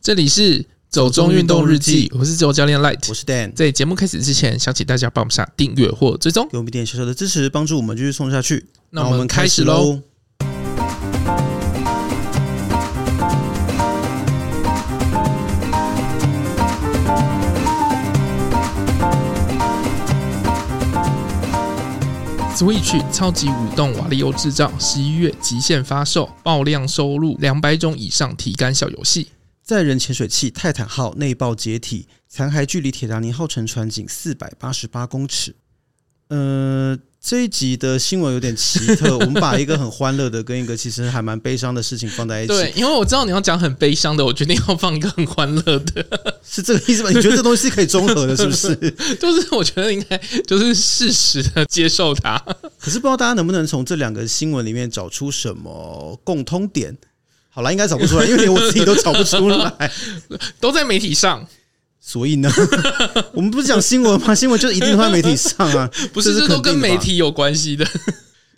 这里是走中运动日记，我是自由教练 Light，我是 Dan。在节目开始之前，想请大家帮我们下订阅或追踪，给我们一点小小的支持，帮助我们继续送下去。那我们开始喽。Switch 超级舞动瓦力欧制造，十一月极限发售，爆量收入两百种以上体感小游戏。载人潜水器泰坦号内爆解体，残骸距离铁达尼号沉船仅四百八十八公尺。呃，这一集的新闻有点奇特，我们把一个很欢乐的跟一个其实还蛮悲伤的事情放在一起。对，因为我知道你要讲很悲伤的，我决定要放一个很欢乐的，是这个意思吗？你觉得这东西是可以综合的，是不是？就是我觉得应该就是适时的接受它。可是不知道大家能不能从这两个新闻里面找出什么共通点？好了，应该找不出来，因为连我自己都找不出来，都在媒体上。所以呢，我们不是讲新闻吗？新闻就一定会在媒体上啊，不是，这都跟媒体有关系的。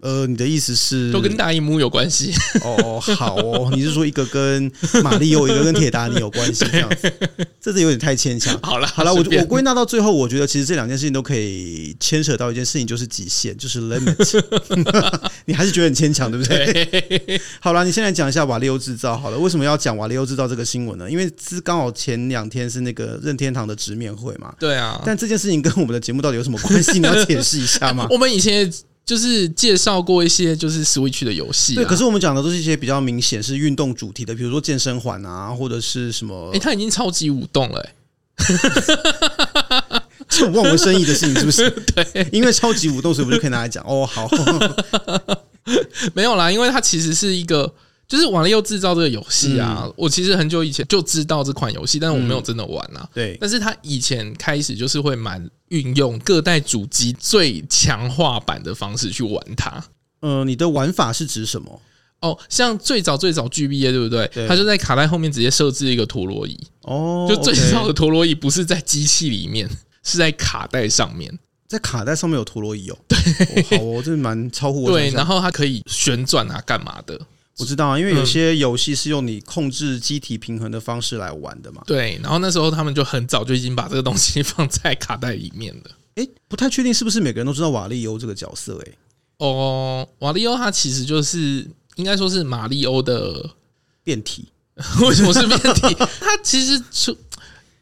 呃，你的意思是都跟大萤幕有关系？哦，好哦，你是说一个跟马力欧，一个跟铁达尼有关系这样子？这是有点太牵强。好了，好了，我我归纳到最后，我觉得其实这两件事情都可以牵扯到一件事情，就是极限，就是 limit。你还是觉得很牵强，对不对？好了，你现在讲一下瓦利欧制造好了。为什么要讲瓦利欧制造这个新闻呢？因为是刚好前两天是那个任天堂的直面会嘛。对啊。但这件事情跟我们的节目到底有什么关系？你要解释一下吗？我们以前。就是介绍过一些就是 Switch 的游戏，对。可是我们讲的都是一些比较明显是运动主题的，比如说健身环啊，或者是什么。哎，他已经超级舞动了，这种望文生义的事情是不是？对，因为超级舞动，所以我们就可以拿来讲。哦，好，没有啦，因为它其实是一个。就是瓦力又制造这个游戏啊，嗯、我其实很久以前就知道这款游戏，但是我没有真的玩啊。嗯、对，但是它以前开始就是会蛮运用各代主机最强化版的方式去玩它。呃，你的玩法是指什么？哦，像最早最早 GBA 对不对？对，它就在卡带后面直接设置一个陀螺仪。哦，就最早的陀螺仪不是在机器里面，是在卡带上面。在卡带上面有陀螺仪哦。对，哦好哦，这蛮超乎我。对，然后它可以旋转啊，干嘛的？我知道啊，因为有些游戏是用你控制机体平衡的方式来玩的嘛。对，然后那时候他们就很早就已经把这个东西放在卡带里面了。诶，不太确定是不是每个人都知道瓦利欧这个角色？诶，哦，瓦利欧他其实就是应该说是马里欧的变体。为什么是变体？他其实出。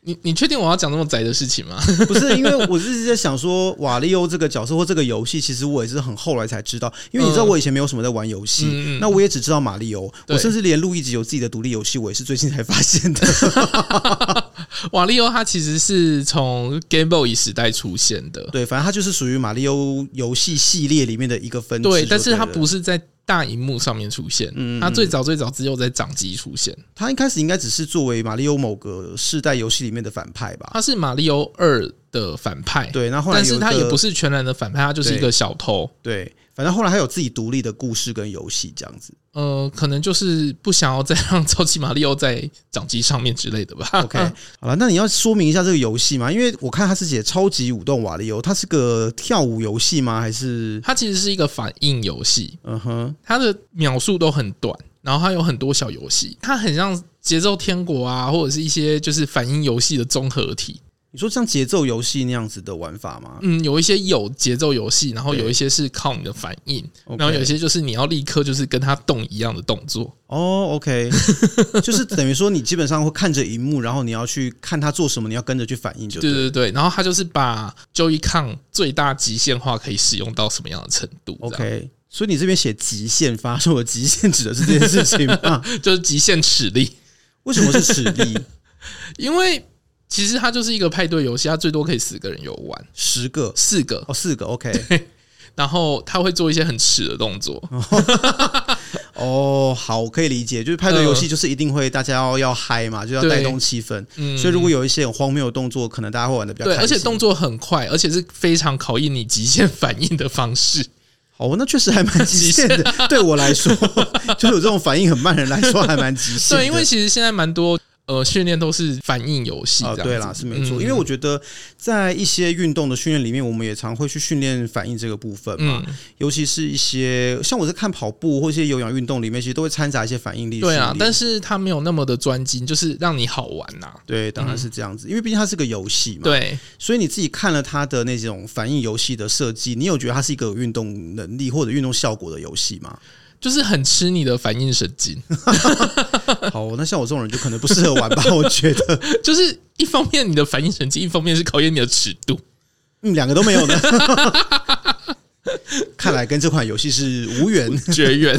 你你确定我要讲那么窄的事情吗？不是，因为我是在想说，瓦力欧这个角色或这个游戏，其实我也是很后来才知道。因为你知道，我以前没有什么在玩游戏，嗯、那我也只知道马力欧。我甚至连路易吉有自己的独立游戏，我也是最近才发现的。瓦力欧它其实是从 Game Boy 时代出现的，对，反正它就是属于马力欧游戏系列里面的一个分支。对，但是它不是在。大荧幕上面出现，嗯，它最早最早只有在掌机出现。它一开始应该只是作为马里奥某个世代游戏里面的反派吧？它是马里奥二的反派，对。然后但是它也不是全然的反派，它就是一个小偷，对。对反正后来还有自己独立的故事跟游戏这样子，呃，可能就是不想要再让超级马里奥在掌机上面之类的吧。OK，好了，那你要说明一下这个游戏嘛？因为我看它是写超级舞动瓦力欧，它是个跳舞游戏吗？还是它其实是一个反应游戏？嗯哼，它的秒数都很短，然后它有很多小游戏，它很像节奏天国啊，或者是一些就是反应游戏的综合体。你说像节奏游戏那样子的玩法吗？嗯，有一些有节奏游戏，然后有一些是靠你的反应，然后有一些就是你要立刻就是跟他动一样的动作。哦，OK，就是等于说你基本上会看着荧幕，然后你要去看他做什么，你要跟着去反应就对。对对对，然后他就是把 Joy-Con 最大极限化可以使用到什么样的程度？OK，所以你这边写极限发售的极限指的是这件事情吗？就是极限齿力。为什么是齿力？因为。其实它就是一个派对游戏，它最多可以十个人游玩，十个、四个哦，四个 OK。然后他会做一些很耻的动作。哦，好，可以理解，就是派对游戏就是一定会大家要要嗨嘛，就要带动气氛。嗯，所以如果有一些很荒谬的动作，可能大家会玩的比较开而且动作很快，而且是非常考验你极限反应的方式。哦，那确实还蛮 极限的。对我来说，就是有这种反应很慢的人来说，还蛮极限。对，因为其实现在蛮多。呃，训练都是反应游戏啊，对啦，是没错。因为我觉得在一些运动的训练里面，我们也常会去训练反应这个部分嘛。尤其是一些像我在看跑步或一些有氧运动里面，其实都会掺杂一些反应力。对啊，但是它没有那么的专精，就是让你好玩呐。对，当然是这样子，因为毕竟它是个游戏嘛。对，所以你自己看了它的那种反应游戏的设计，你有觉得它是一个有运动能力或者运动效果的游戏吗？就是很吃你的反应神经。好，那像我这种人就可能不适合玩吧？我觉得，就是一方面你的反应神经，一方面是考验你的尺度。嗯，两个都没有呢。看来跟这款游戏是无缘绝缘。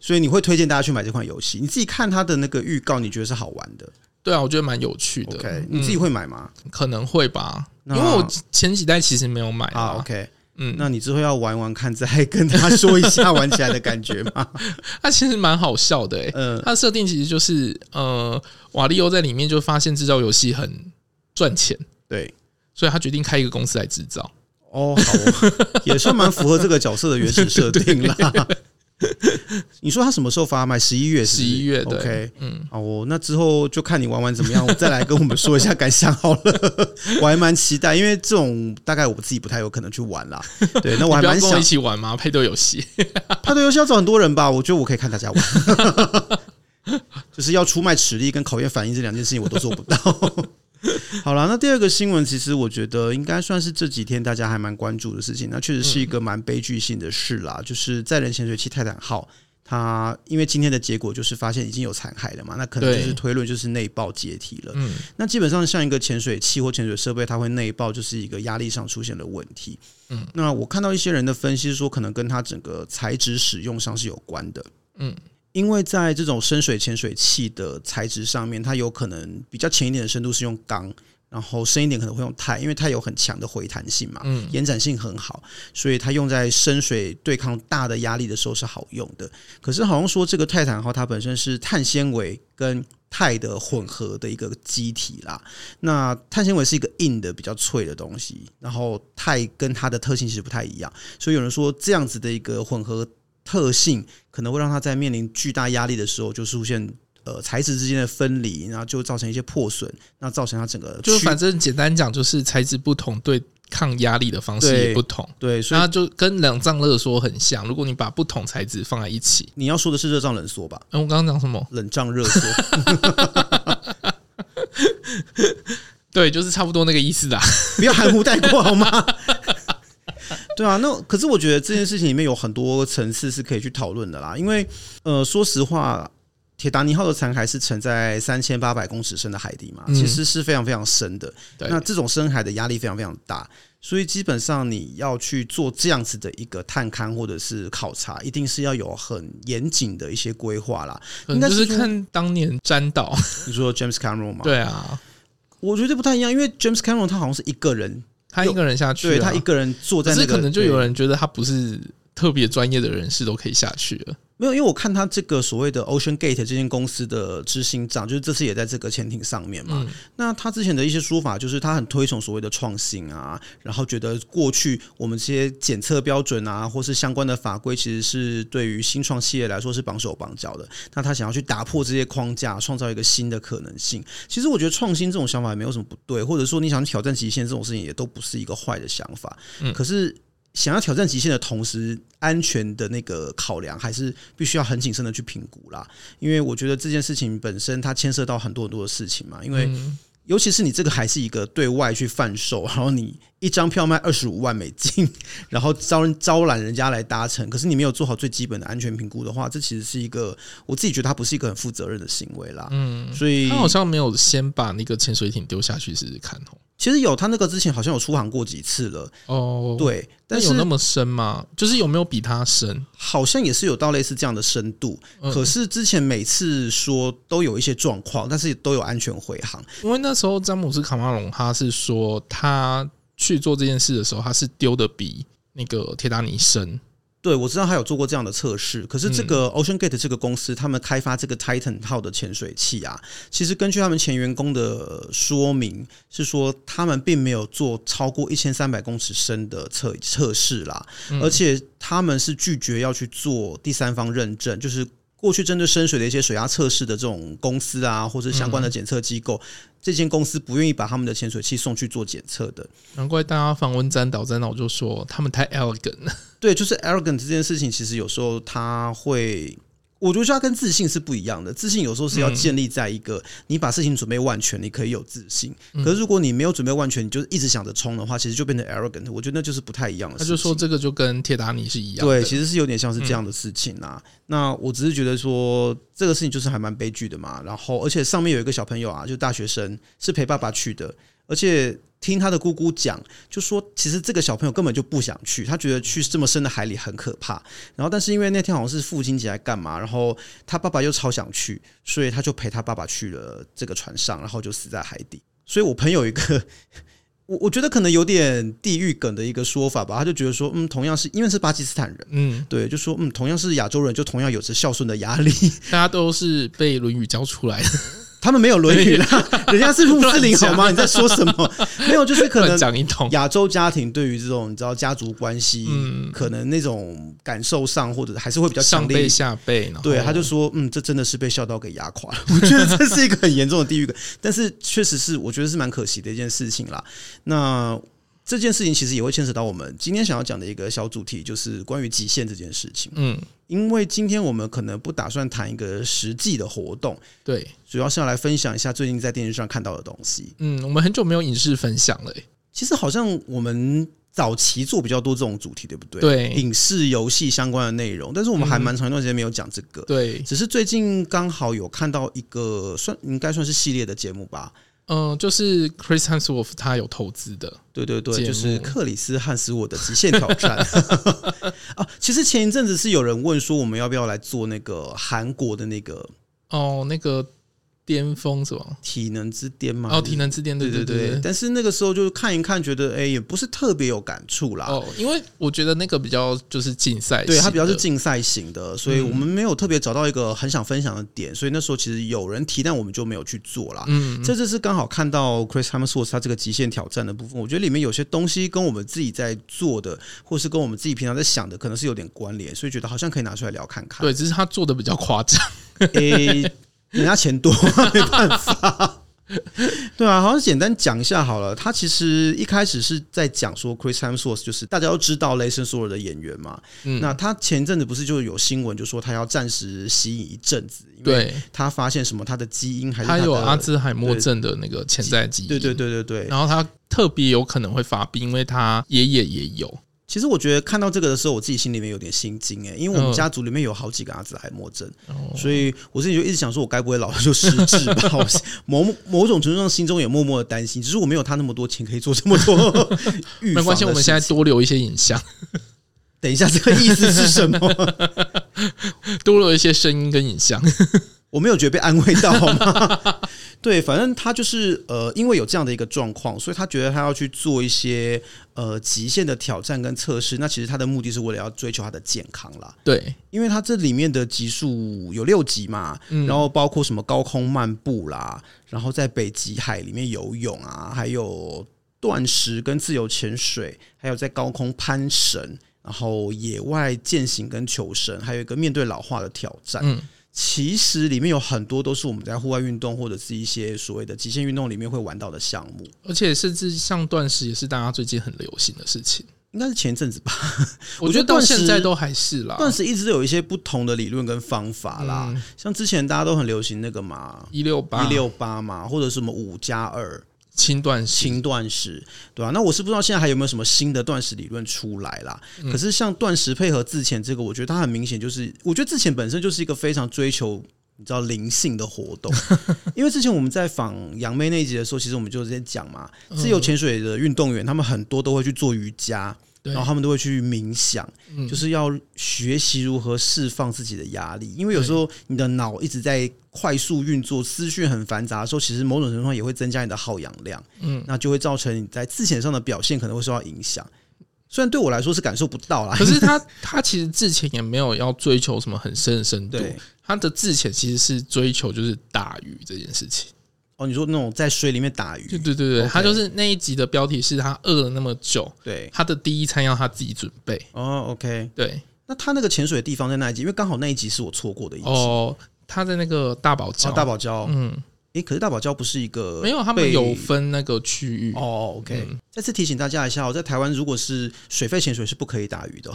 所以你会推荐大家去买这款游戏？你自己看它的那个预告，你觉得是好玩的？对啊，我觉得蛮有趣的。OK，你自己会买吗？可能会吧，因为我前几代其实没有买啊。OK。嗯，那你之后要玩玩看，再跟他说一下玩起来的感觉吗？他其实蛮好笑的，欸，嗯，他的设定其实就是，呃，瓦力欧在里面就发现制造游戏很赚钱，对，所以他决定开一个公司来制造。哦，好，也算蛮符合这个角色的原始设定啦。你说他什么时候发卖？十一月，十一月对，OK，嗯，好，哦，那之后就看你玩完怎么样，我 再来跟我们说一下感想好了。我还蛮期待，因为这种大概我自己不太有可能去玩啦。对，那我还蛮想一起玩吗？配对游戏，配对游戏要找很多人吧？我觉得我可以看大家玩，就是要出卖实力跟考验反应这两件事情，我都做不到。好了，那第二个新闻，其实我觉得应该算是这几天大家还蛮关注的事情。那确实是一个蛮悲剧性的事啦，就是载人潜水器泰坦号，它因为今天的结果就是发现已经有残骸了嘛，那可能就是推论就是内爆解体了。嗯，那基本上像一个潜水器或潜水设备，它会内爆，就是一个压力上出现了问题。嗯，那我看到一些人的分析说，可能跟它整个材质使用上是有关的。嗯。因为在这种深水潜水器的材质上面，它有可能比较浅一点的深度是用钢，然后深一点可能会用钛，因为它有很强的回弹性嘛，嗯，延展性很好，所以它用在深水对抗大的压力的时候是好用的。可是好像说这个泰坦号它本身是碳纤维跟钛的混合的一个机体啦，那碳纤维是一个硬的比较脆的东西，然后钛跟它的特性其实不太一样，所以有人说这样子的一个混合。特性可能会让它在面临巨大压力的时候，就出现呃材质之间的分离，然后就造成一些破损，那造成它整个就反正简单讲就是材质不同，对抗压力的方式也不同。对，所以它就跟冷胀热缩很像。如果你把不同材质放在一起，你要说的是热胀冷缩吧？嗯，我刚刚讲什么？冷胀热缩。对，就是差不多那个意思啦。不要含糊带过好吗？对啊，那可是我觉得这件事情里面有很多层次是可以去讨论的啦。因为呃，说实话，铁达尼号的残骸是沉在三千八百公尺深的海底嘛，其实是非常非常深的。那这种深海的压力非常非常大，所以基本上你要去做这样子的一个探勘或者是考察，一定是要有很严谨的一些规划啦。应该是看当年詹导，你说 James Cameron 吗？对啊，我觉得不太一样，因为 James Cameron 他好像是一个人。他一个人下去，对他一个人坐在那个，可能就有人觉得他不是特别专业的人士都可以下去了。没有，因为我看他这个所谓的 Ocean Gate 这间公司的执行长，就是这次也在这个潜艇上面嘛。嗯、那他之前的一些说法，就是他很推崇所谓的创新啊，然后觉得过去我们这些检测标准啊，或是相关的法规，其实是对于新创企业来说是绑手绑脚的。那他想要去打破这些框架，创造一个新的可能性。其实我觉得创新这种想法也没有什么不对，或者说你想挑战极限这种事情，也都不是一个坏的想法。嗯，可是。想要挑战极限的同时，安全的那个考量还是必须要很谨慎的去评估啦。因为我觉得这件事情本身它牵涉到很多很多的事情嘛。因为尤其是你这个还是一个对外去贩售，然后你一张票卖二十五万美金，然后招人招揽人家来搭乘，可是你没有做好最基本的安全评估的话，这其实是一个我自己觉得它不是一个很负责任的行为啦。嗯，所以他好像没有先把那个潜水艇丢下去试试看哦。其实有，他那个之前好像有出航过几次了哦。对，但是有那么深吗？就是有没有比他深？好像也是有到类似这样的深度。可是之前每次说都有一些状况，但是都有安全回航。因为那时候詹姆斯卡马隆他是说，他去做这件事的时候，他是丢的比那个铁达尼深。对，我知道他有做过这样的测试，可是这个 Ocean Gate 这个公司，他们开发这个 Titan 号的潜水器啊，其实根据他们前员工的说明，是说他们并没有做超过一千三百公尺深的测测试啦，而且他们是拒绝要去做第三方认证，就是过去针对深水的一些水压测试的这种公司啊，或者相关的检测机构，嗯、这间公司不愿意把他们的潜水器送去做检测的。难怪大家访问詹导，詹导就说他们太 elegant 了。对，就是 elegant 这件事情，其实有时候他会。我觉得它跟自信是不一样的。自信有时候是要建立在一个你把事情准备万全，你可以有自信。可是如果你没有准备万全，你就一直想着冲的话，其实就变成 arrogant。我觉得那就是不太一样的事情。他就说这个就跟铁达尼是一样的。对，其实是有点像是这样的事情啊。那我只是觉得说这个事情就是还蛮悲剧的嘛。然后，而且上面有一个小朋友啊，就大学生是陪爸爸去的，而且。听他的姑姑讲，就说其实这个小朋友根本就不想去，他觉得去这么深的海里很可怕。然后，但是因为那天好像是父亲节来干嘛，然后他爸爸又超想去，所以他就陪他爸爸去了这个船上，然后就死在海底。所以我朋友一个，我我觉得可能有点地域梗的一个说法吧，他就觉得说，嗯，同样是因为是巴基斯坦人，嗯，对，就说嗯，同样是亚洲人，就同样有着孝顺的压力，大家都是被《论语》教出来的。他们没有《论语》啦，人家是穆斯林好吗？你在说什么？没有，就是可能亚洲家庭对于这种你知道家族关系，嗯，可能那种感受上或者还是会比较强烈。上辈下辈，对，他就说，嗯，这真的是被孝道给压垮了。我觉得这是一个很严重的地域感，但是确实是我觉得是蛮可惜的一件事情啦。那。这件事情其实也会牵扯到我们今天想要讲的一个小主题，就是关于极限这件事情。嗯，因为今天我们可能不打算谈一个实际的活动，对，主要是要来分享一下最近在电视上看到的东西。嗯，我们很久没有影视分享了。其实好像我们早期做比较多这种主题，对不对？对，影视游戏相关的内容，但是我们还蛮长一段时间没有讲这个。对，只是最近刚好有看到一个算应该算是系列的节目吧。嗯，就是 Chris Hemsworth 他有投资的，对对对，就是克里斯汉斯沃的极限挑战 啊。其实前一阵子是有人问说，我们要不要来做那个韩国的那个哦，那个。巅峰是吧？体能之巅嘛？哦，体能之巅，对对对，对。但是那个时候就是看一看，觉得哎、欸，也不是特别有感触啦。哦，因为我觉得那个比较就是竞赛，对，它比较是竞赛型的，所以我们没有特别找到一个很想分享的点。所以那时候其实有人提，但我们就没有去做啦。嗯，这次是刚好看到 Chris Hemsworth 他这个极限挑战的部分，我觉得里面有些东西跟我们自己在做的，或是跟我们自己平常在想的，可能是有点关联，所以觉得好像可以拿出来聊看看。对，只是他做的比较夸张。欸人家钱多，没办法。对啊，好像简单讲一下好了。他其实一开始是在讲说，Chris Hemsworth 就是大家都知道雷神索尔的演员嘛。嗯。那他前阵子不是就有新闻，就说他要暂时息影一阵子，因为他发现什么，他的基因还他有阿兹海默症的那个潜在基因。对对对对对。然后他特别有可能会发病，因为他爷爷也有。其实我觉得看到这个的时候，我自己心里面有点心惊诶，因为我们家族里面有好几个阿兹海默症，所以我自己就一直想说，我该不会老了就失智吧？某某种程度上，心中也默默的担心。只是我没有他那么多钱可以做这么多 预防。没关系，我们现在多留一些影像。等一下，这个意思是什么？多留一些声音跟影像。我没有觉得被安慰到好吗？对，反正他就是呃，因为有这样的一个状况，所以他觉得他要去做一些呃极限的挑战跟测试。那其实他的目的是为了要追求他的健康啦。对，因为他这里面的级数有六级嘛，然后包括什么高空漫步啦，然后在北极海里面游泳啊，还有断食跟自由潜水，还有在高空攀绳，然后野外践行跟求生，还有一个面对老化的挑战。嗯。其实里面有很多都是我们在户外运动或者是一些所谓的极限运动里面会玩到的项目，而且甚至像断食也是大家最近很流行的事情，应该是前阵子吧。我觉得到现在都还是啦，断食一直有一些不同的理论跟方法啦。像之前大家都很流行那个嘛，一六八一六八嘛，或者什么五加二。轻断食，轻断食，对吧、啊？那我是不知道现在还有没有什么新的断食理论出来啦。嗯、可是像断食配合自潜这个，我觉得它很明显就是，我觉得自潜本身就是一个非常追求你知道灵性的活动。因为之前我们在访杨妹那一集的时候，其实我们就在讲嘛，自由潜水的运动员，他们很多都会去做瑜伽。然后他们都会去冥想，就是要学习如何释放自己的压力。因为有时候你的脑一直在快速运作，思绪很繁杂的时候，其实某种程度上也会增加你的耗氧量。嗯，那就会造成你在自潜上的表现可能会受到影响。虽然对我来说是感受不到啦，可是他 他其实自潜也没有要追求什么很深的深度。他的自潜其实是追求就是大鱼这件事情。哦，你说那种在水里面打鱼？对对对对他就是那一集的标题是他饿了那么久，对，他的第一餐要他自己准备。哦，OK，对，那他那个潜水的地方在那一集？因为刚好那一集是我错过的一集。哦，他在那个大堡礁，哦、大堡礁。嗯，诶，可是大堡礁不是一个没有，他们有分那个区域。哦，OK、嗯。再次提醒大家一下，哦在台湾如果是水肺潜水是不可以打鱼的、哦。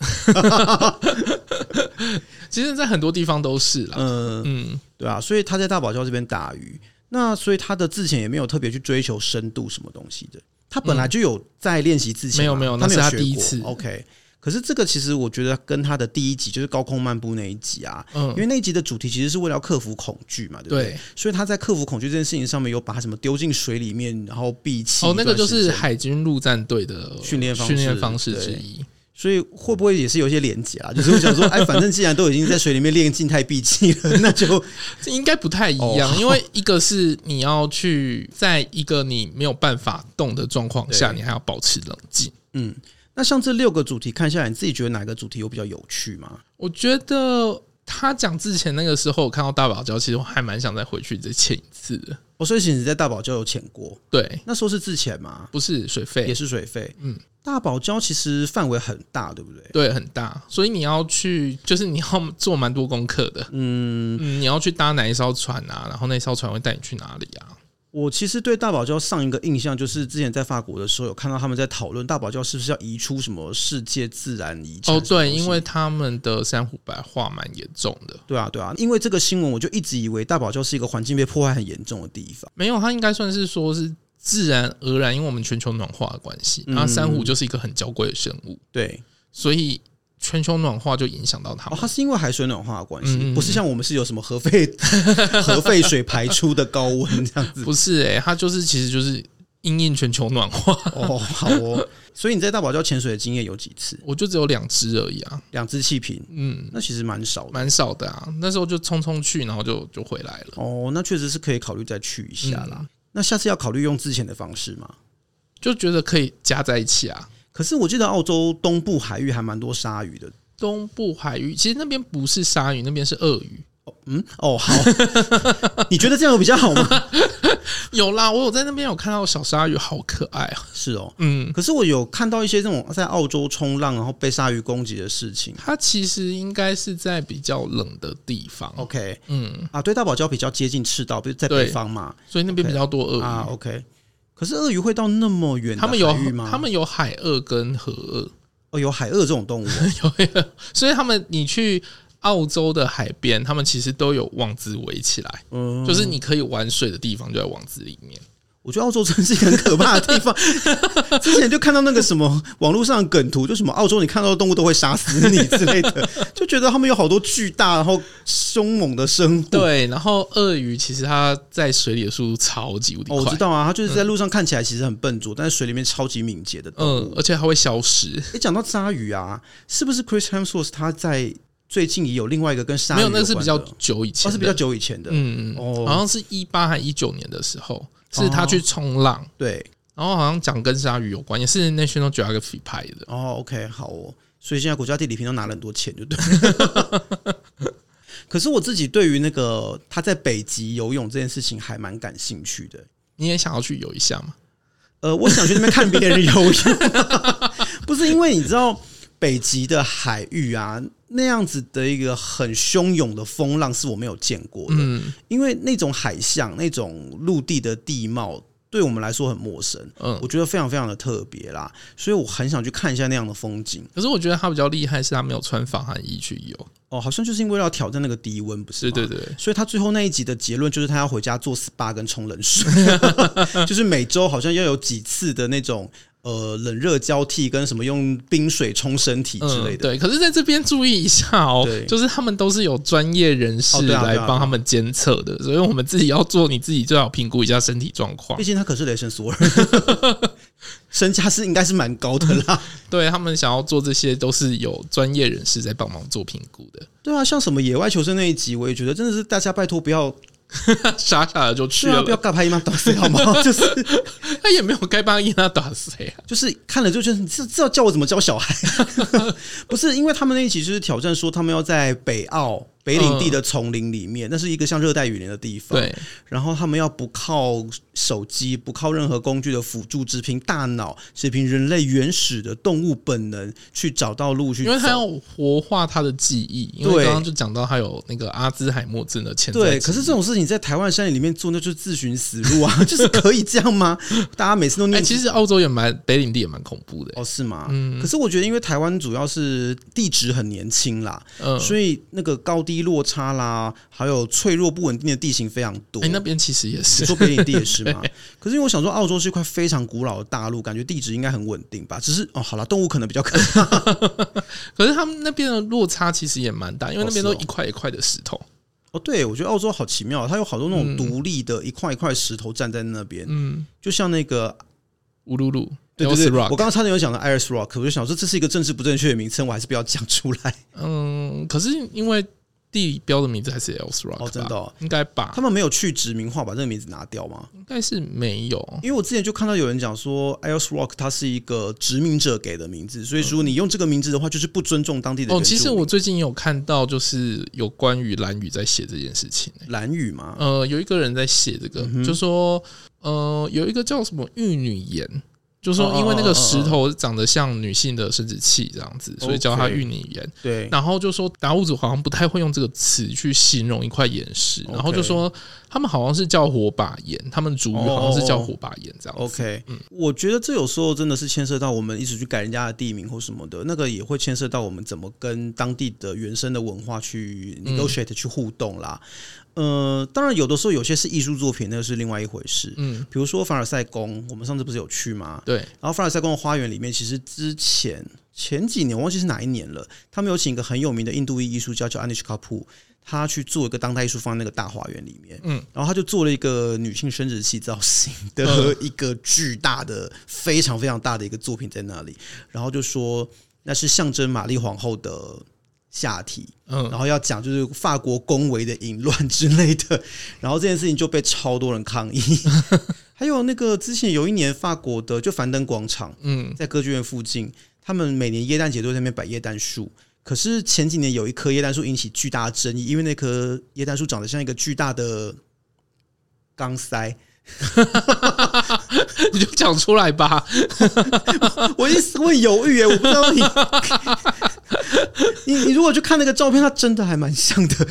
其实，在很多地方都是啦。嗯嗯，对啊，所以他在大堡礁这边打鱼，那所以他的自潜也没有特别去追求深度什么东西的。他本来就有在练习自潜、嗯，没有没有，那是他第一次。OK，可是这个其实我觉得跟他的第一集就是高空漫步那一集啊，嗯，因为那一集的主题其实是为了要克服恐惧嘛，对不对？对，所以他在克服恐惧这件事情上面有把他什么丢进水里面，然后闭气。哦，那个就是海军陆战队的训练训练方式之一。所以会不会也是有一些连结啊？就是我想说，哎，反正既然都已经在水里面练静态闭气了，那就这应该不太一样。哦、因为一个是你要去在一个你没有办法动的状况下，你还要保持冷静。嗯，那像这六个主题看下来，你自己觉得哪个主题有比较有趣吗？我觉得他讲之前那个时候，我看到大堡礁，其实我还蛮想再回去再潜一次的。我所以其实你在大堡礁有潜过？对，那时候是自潜吗？不是水费，也是水费。嗯。大堡礁其实范围很大，对不对？对，很大，所以你要去，就是你要做蛮多功课的。嗯，嗯，你要去搭哪一艘船啊？然后那艘船会带你去哪里啊？我其实对大堡礁上一个印象就是之前在法国的时候有看到他们在讨论大堡礁是不是要移出什么世界自然遗产？哦，对，因为他们的珊瑚白化蛮严重的。对啊，对啊，因为这个新闻我就一直以为大堡礁是一个环境被破坏很严重的地方。没有，它应该算是说是。自然而然，因为我们全球暖化的关系，然后珊瑚就是一个很娇贵的生物，对，所以全球暖化就影响到它们。哦，它是因为海水暖化的关系，不是像我们是有什么核废 核废水排出的高温这样子。不是诶，它就是其实就是因应全球暖化。哦，好哦。所以你在大堡礁潜水的经验有几次？我就只有两只而已啊，两只气瓶。嗯，那其实蛮少的，蛮少的啊。那时候就匆匆去，然后就就回来了。哦，那确实是可以考虑再去一下啦。那下次要考虑用之前的方式吗？就觉得可以加在一起啊。可是我记得澳洲东部海域还蛮多鲨鱼的。东部海域其实那边不是鲨鱼，那边是鳄鱼。嗯，哦，好，你觉得这样有比较好吗？有啦，我有在那边有看到小鲨鱼，好可爱啊！是哦，嗯，可是我有看到一些这种在澳洲冲浪然后被鲨鱼攻击的事情。它其实应该是在比较冷的地方。OK，嗯，啊，对，大堡礁比较接近赤道，比如在北方嘛，所以那边比较多鳄鱼啊。OK，可是鳄鱼会到那么远？他们有他们有海鳄跟河鳄哦，有海鳄这种动物，有，所以他们你去。澳洲的海边，他们其实都有网子围起来，嗯，就是你可以玩水的地方就在网子里面。我觉得澳洲真是一个很可怕的地方。之前就看到那个什么网络上的梗图，就什么澳洲你看到的动物都会杀死你之类的，就觉得他们有好多巨大然后凶猛的生物。对，然后鳄鱼其实它在水里的速度超级无敌快。哦，我知道啊，它就是在路上看起来其实很笨拙，但是水里面超级敏捷的动物，嗯，而且它会消失。诶，讲到鲨鱼啊，是不是 Chris Hemsworth 他在？最近也有另外一个跟鲨鱼没有，那个是比较久以前，哦，是比较久以前的，嗯嗯，哦，好像是一八还一九年的时候，是他去冲浪，对，然后好像讲跟鲨鱼有关，也是 National Geographic 拍的。哦，OK，好哦，所以现在国家地理频道拿了很多钱，就对。可是我自己对于那个他在北极游泳这件事情还蛮感兴趣的。你也想要去游一下吗？呃，我想去那边看别人游泳，不是因为你知道。北极的海域啊，那样子的一个很汹涌的风浪是我没有见过的。嗯，因为那种海象、那种陆地的地貌，对我们来说很陌生。嗯，我觉得非常非常的特别啦，所以我很想去看一下那样的风景。可是我觉得他比较厉害，是他没有穿防寒衣去游。哦，好像就是因为要挑战那个低温，不是吗？对对对。所以他最后那一集的结论就是他要回家做 SPA 跟冲冷水，就是每周好像要有几次的那种。呃，冷热交替跟什么用冰水冲身体之类的，嗯，对。可是在这边注意一下哦，就是他们都是有专业人士来帮他们监测的，所以我们自己要做，你自己最好评估一下身体状况。毕竟他可是雷神索尔，身价是应该是蛮高的啦。对，他们想要做这些，都是有专业人士在帮忙做评估的。对啊，像什么野外求生那一集，我也觉得真的是大家拜托不要。傻傻的就去了，不要干拍伊妈打谁好吗？就是 他也没有该帮伊妈打谁啊，就是看了就觉得你知道教我怎么教小孩，不是因为他们那一集就是挑战说他们要在北澳。北领地的丛林里面，那是一个像热带雨林的地方。对，然后他们要不靠手机，不靠任何工具的辅助，只凭大脑，只凭人类原始的动物本能去找到路去。因为他要活化他的记忆，因为刚刚就讲到他有那个阿兹海默症的潜在。对，可是这种事情在台湾山里里面做，那就是自寻死路啊！就是可以这样吗？大家每次都念。其实澳洲也蛮北领地也蛮恐怖的哦，是吗？嗯。可是我觉得，因为台湾主要是地质很年轻啦，嗯，所以那个高低落差啦，还有脆弱不稳定的地形非常多。哎，那边其实也是，说北领地也是嘛。可是因为我想说，澳洲是一块非常古老的大陆，感觉地质应该很稳定吧？只是哦，好了，动物可能比较可怕。可是他们那边的落差其实也蛮大，因为那边都一块一块的石头。哦，对，我觉得澳洲好奇妙，它有好多那种独立的一块一块石头站在那边，嗯，就像那个乌鲁鲁。对对对，我刚刚差点有讲到 Iris Rock，我就想说这是一个政治不正确的名称，我还是不要讲出来。嗯，可是因为地理标的名字还是 Ayers Rock，哦，真的，哦，应该把他们没有去殖民化，把这个名字拿掉吗？应该是没有，因为我之前就看到有人讲说 Ayers Rock 它是一个殖民者给的名字，所以说你用这个名字的话，就是不尊重当地的。哦，其实我最近有看到，就是有关于蓝宇在写这件事情，欸。兰屿吗？呃，有一个人在写这个，嗯、就说呃，有一个叫什么玉女岩。就说，因为那个石头长得像女性的生殖器这样子，所以叫它玉女岩。对，然后就说达悟族好像不太会用这个词去形容一块岩石，然后就说他们好像是叫火把岩，他们族语好像是叫火把岩这样子。OK，嗯，我觉得这有时候真的是牵涉到我们一直去改人家的地名或什么的，那个也会牵涉到我们怎么跟当地的原生的文化去 negotiate 去互动啦。呃，当然有的时候有些是艺术作品，那是另外一回事。嗯，比如说凡尔赛宫，我们上次不是有去吗？对。然后凡尔赛宫的花园里面，其实之前前几年我忘记是哪一年了，他们有请一个很有名的印度裔艺术家叫安妮什卡普，他去做一个当代艺术放在那个大花园里面。嗯，然后他就做了一个女性生殖器造型的 一个巨大的、非常非常大的一个作品在那里，然后就说那是象征玛丽皇后的。下体，嗯，然后要讲就是法国宫闈的淫乱之类的，然后这件事情就被超多人抗议。还有那个之前有一年法国的就樊登广场，嗯，在歌剧院附近，他们每年耶诞节都在那边摆耶诞树。可是前几年有一棵耶诞树引起巨大的争议，因为那棵耶诞树长得像一个巨大的钢塞。你就讲出来吧，我一直会犹豫哎，我不知道你。你你如果去看那个照片，它真的还蛮像的。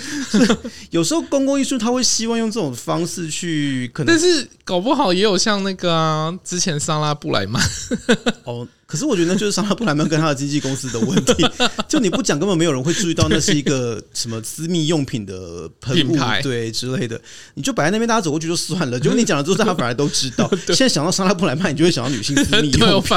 有时候公共艺术他会希望用这种方式去，可能但是搞不好也有像那个啊，之前莎拉布莱曼 哦。可是我觉得那就是莎拉布莱曼跟他的经纪公司的问题。就你不讲，根本没有人会注意到那是一个什么私密用品的喷雾，对之类的。你就摆在那边，大家走过去就算了。结果你讲了之后，大家反而都知道。现在想到莎拉布莱曼，你就会想到女性私密用品，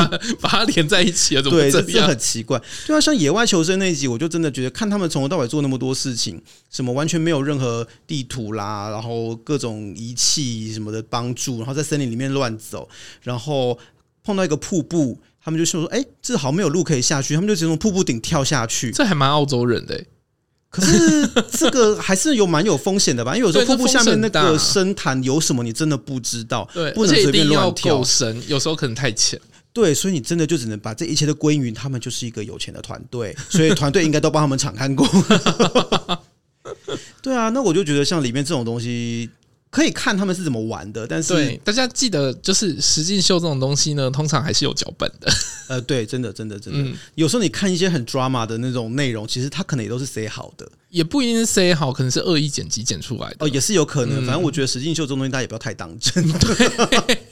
把它连在一起了？对，这很奇怪。对啊，像野外求生那一集，我就真的觉得看他们从头到尾做那么多事情，什么完全没有任何地图啦，然后各种仪器什么的帮助，然后在森林里面乱走，然后碰到一个瀑布。他们就说：“哎、欸，这好没有路可以下去。”他们就直接从瀑布顶跳下去。这还蛮澳洲人的、欸，可是 这个还是有蛮有风险的吧？因为有时候瀑布下面那个深潭有什么，你真的不知道。对，不能随便乱跳。够深，有时候可能太浅。对，所以你真的就只能把这一切都归于他们就是一个有钱的团队，所以团队应该都帮他们敞开过。对啊，那我就觉得像里面这种东西。可以看他们是怎么玩的，但是对大家记得，就是实境秀这种东西呢，通常还是有脚本的。呃，对，真的，真的，真的，嗯、有时候你看一些很 drama 的那种内容，其实它可能也都是塞好的，也不一定是塞好，可能是恶意剪辑剪出来的。哦，也是有可能。反正我觉得实境秀这种东西，大家也不要太当真。对。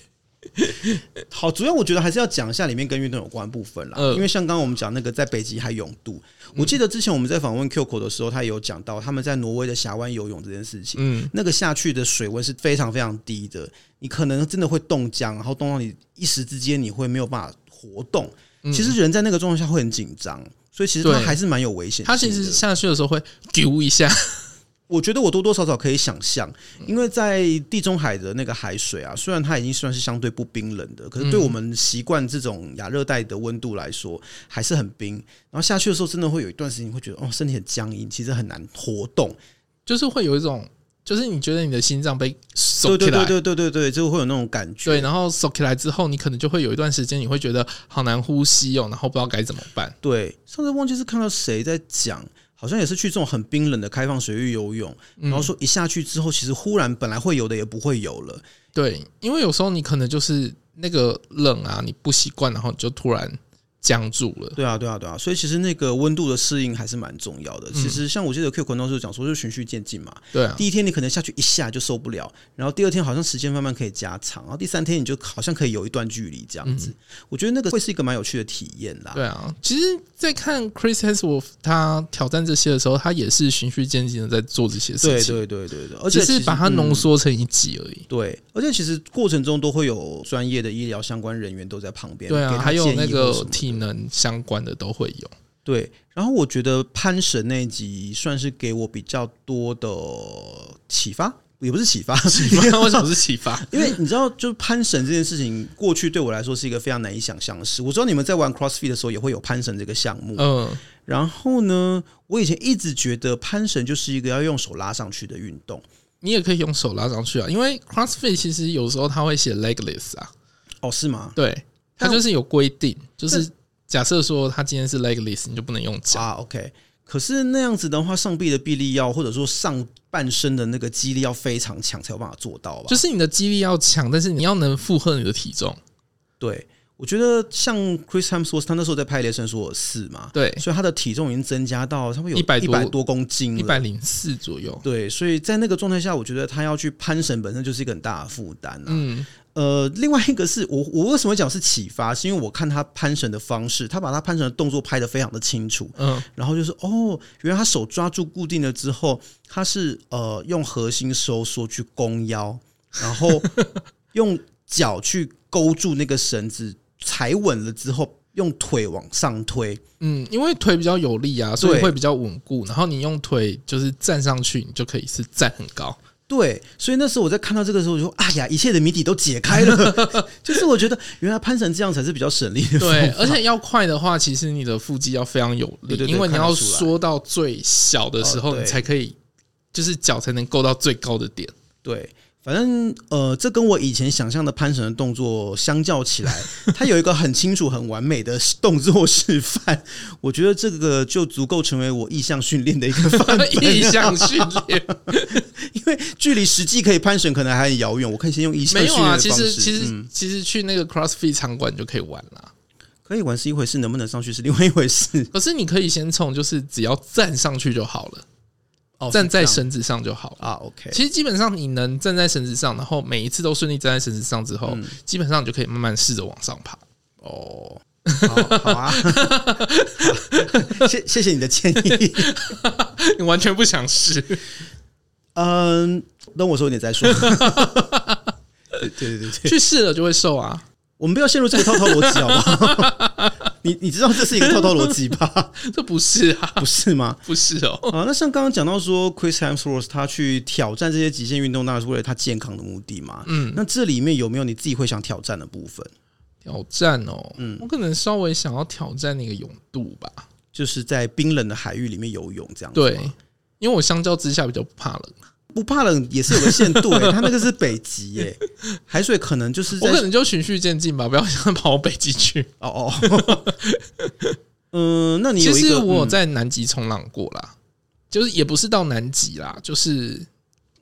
好，主要我觉得还是要讲一下里面跟运动有关部分啦。呃、因为像刚刚我们讲那个在北极海泳渡，我记得之前我们在访问 Kyoko 的时候，他也有讲到他们在挪威的峡湾游泳这件事情。嗯，那个下去的水温是非常非常低的，你可能真的会冻僵，然后冻到你一时之间你会没有办法活动。其实人在那个状态下会很紧张，所以其实它还是蛮有危险。他其实下去的时候会丢一下。我觉得我多多少少可以想象，因为在地中海的那个海水啊，虽然它已经算是相对不冰冷的，可是对我们习惯这种亚热带的温度来说，还是很冰。然后下去的时候，真的会有一段时间会觉得，哦，身体很僵硬，其实很难活动，就是会有一种，就是你觉得你的心脏被收起来，对对对对对对，就会有那种感觉。对，然后收起来之后，你可能就会有一段时间，你会觉得好难呼吸哦，然后不知道该怎么办。对，上次忘记是看到谁在讲。好像也是去这种很冰冷的开放水域游泳，然后说一下去之后，其实忽然本来会游的也不会游了。对，因为有时候你可能就是那个冷啊，你不习惯，然后你就突然。僵住了，对啊，对啊，对啊，所以其实那个温度的适应还是蛮重要的。其实像我记得 Q 管当时讲说，就循序渐进嘛。对啊，第一天你可能下去一下就受不了，然后第二天好像时间慢慢可以加长，然后第三天你就好像可以有一段距离这样子。我觉得那个会是一个蛮有趣的体验啦。对啊，其实，在看 Chris Hemsworth 他挑战这些的时候，他也是循序渐进的在做这些事情。对对对对对，而且是把它浓缩成一集而已。对，而且其实过程中都会有专业的医疗相关人员都在旁边。对啊，还有那个体能相关。的都会有，对。然后我觉得潘神那一集算是给我比较多的启发，也不是启发，启发为什么是启发？因为你知道，就是潘神这件事情，过去对我来说是一个非常难以想象的事。我知道你们在玩 CrossFit 的时候也会有潘神这个项目，嗯。然后呢，我以前一直觉得潘神就是一个要用手拉上去的运动。你也可以用手拉上去啊，因为 CrossFit 其实有时候他会写 legless 啊。哦，是吗？对，他就是有规定，就是。假设说他今天是 legless，你就不能用脚啊。OK，可是那样子的话，上臂的臂力要或者说上半身的那个肌力要非常强，才有办法做到吧？就是你的肌力要强，但是你要能负荷你的体重。对，我觉得像 Chris Hemsworth，他那时候在拍雷神索尔四嘛，对，所以他的体重已经增加到差不多有一百多公斤，一百零四左右。对，所以在那个状态下，我觉得他要去攀绳本身就是一个很大的负担啊。嗯。呃，另外一个是我我为什么讲是启发？是因为我看他攀绳的方式，他把他攀绳的动作拍得非常的清楚，嗯，然后就是哦，原来他手抓住固定了之后，他是呃用核心收缩去弓腰，然后 用脚去勾住那个绳子，踩稳了之后，用腿往上推，嗯，因为腿比较有力啊，所以会比较稳固，然后你用腿就是站上去，你就可以是站很高。对，所以那时候我在看到这个时候，我就说：“哎呀，一切的谜底都解开了。”就是我觉得原来攀绳这样才是比较省力的。对，而且要快的话，其实你的腹肌要非常有力，因为你要缩到最小的时候，你才可以，就是脚才能够到最高的点。对。反正呃，这跟我以前想象的攀绳的动作相较起来，它有一个很清楚、很完美的动作示范。我觉得这个就足够成为我意向训练的一个范 本。意向训练，因为距离实际可以攀绳可能还很遥远，我可以先用意向训练。没有啊，其实其实、嗯、其实去那个 CrossFit 场馆就可以玩了。可以玩是一回事，能不能上去是另外一回事。可是你可以先从就是只要站上去就好了。站在绳子上就好啊。OK，其实基本上你能站在绳子上，然后每一次都顺利站在绳子上之后，嗯、基本上你就可以慢慢试着往上爬。哦，好，好啊，谢谢谢你的建议。你完全不想试？嗯，等我说一点再说。对对对对，去试了就会瘦啊。我们不要陷入这个套套逻辑，好不好？你你知道这是一个套套逻辑吧？这不是啊，不是吗？不是哦。啊，那像刚刚讲到说，Chris Hemsworth 他去挑战这些极限运动，当然是为了他健康的目的嘛。嗯，那这里面有没有你自己会想挑战的部分？挑战哦，嗯，我可能稍微想要挑战那个泳度吧，就是在冰冷的海域里面游泳这样子。对，因为我相较之下比较不怕冷。不怕冷也是有个限度，欸，他那个是北极耶，海水可能就是我可能就循序渐进吧，不要想跑北极去。哦 哦，嗯，那你其实我有在南极冲浪过啦，就是也不是到南极啦，就是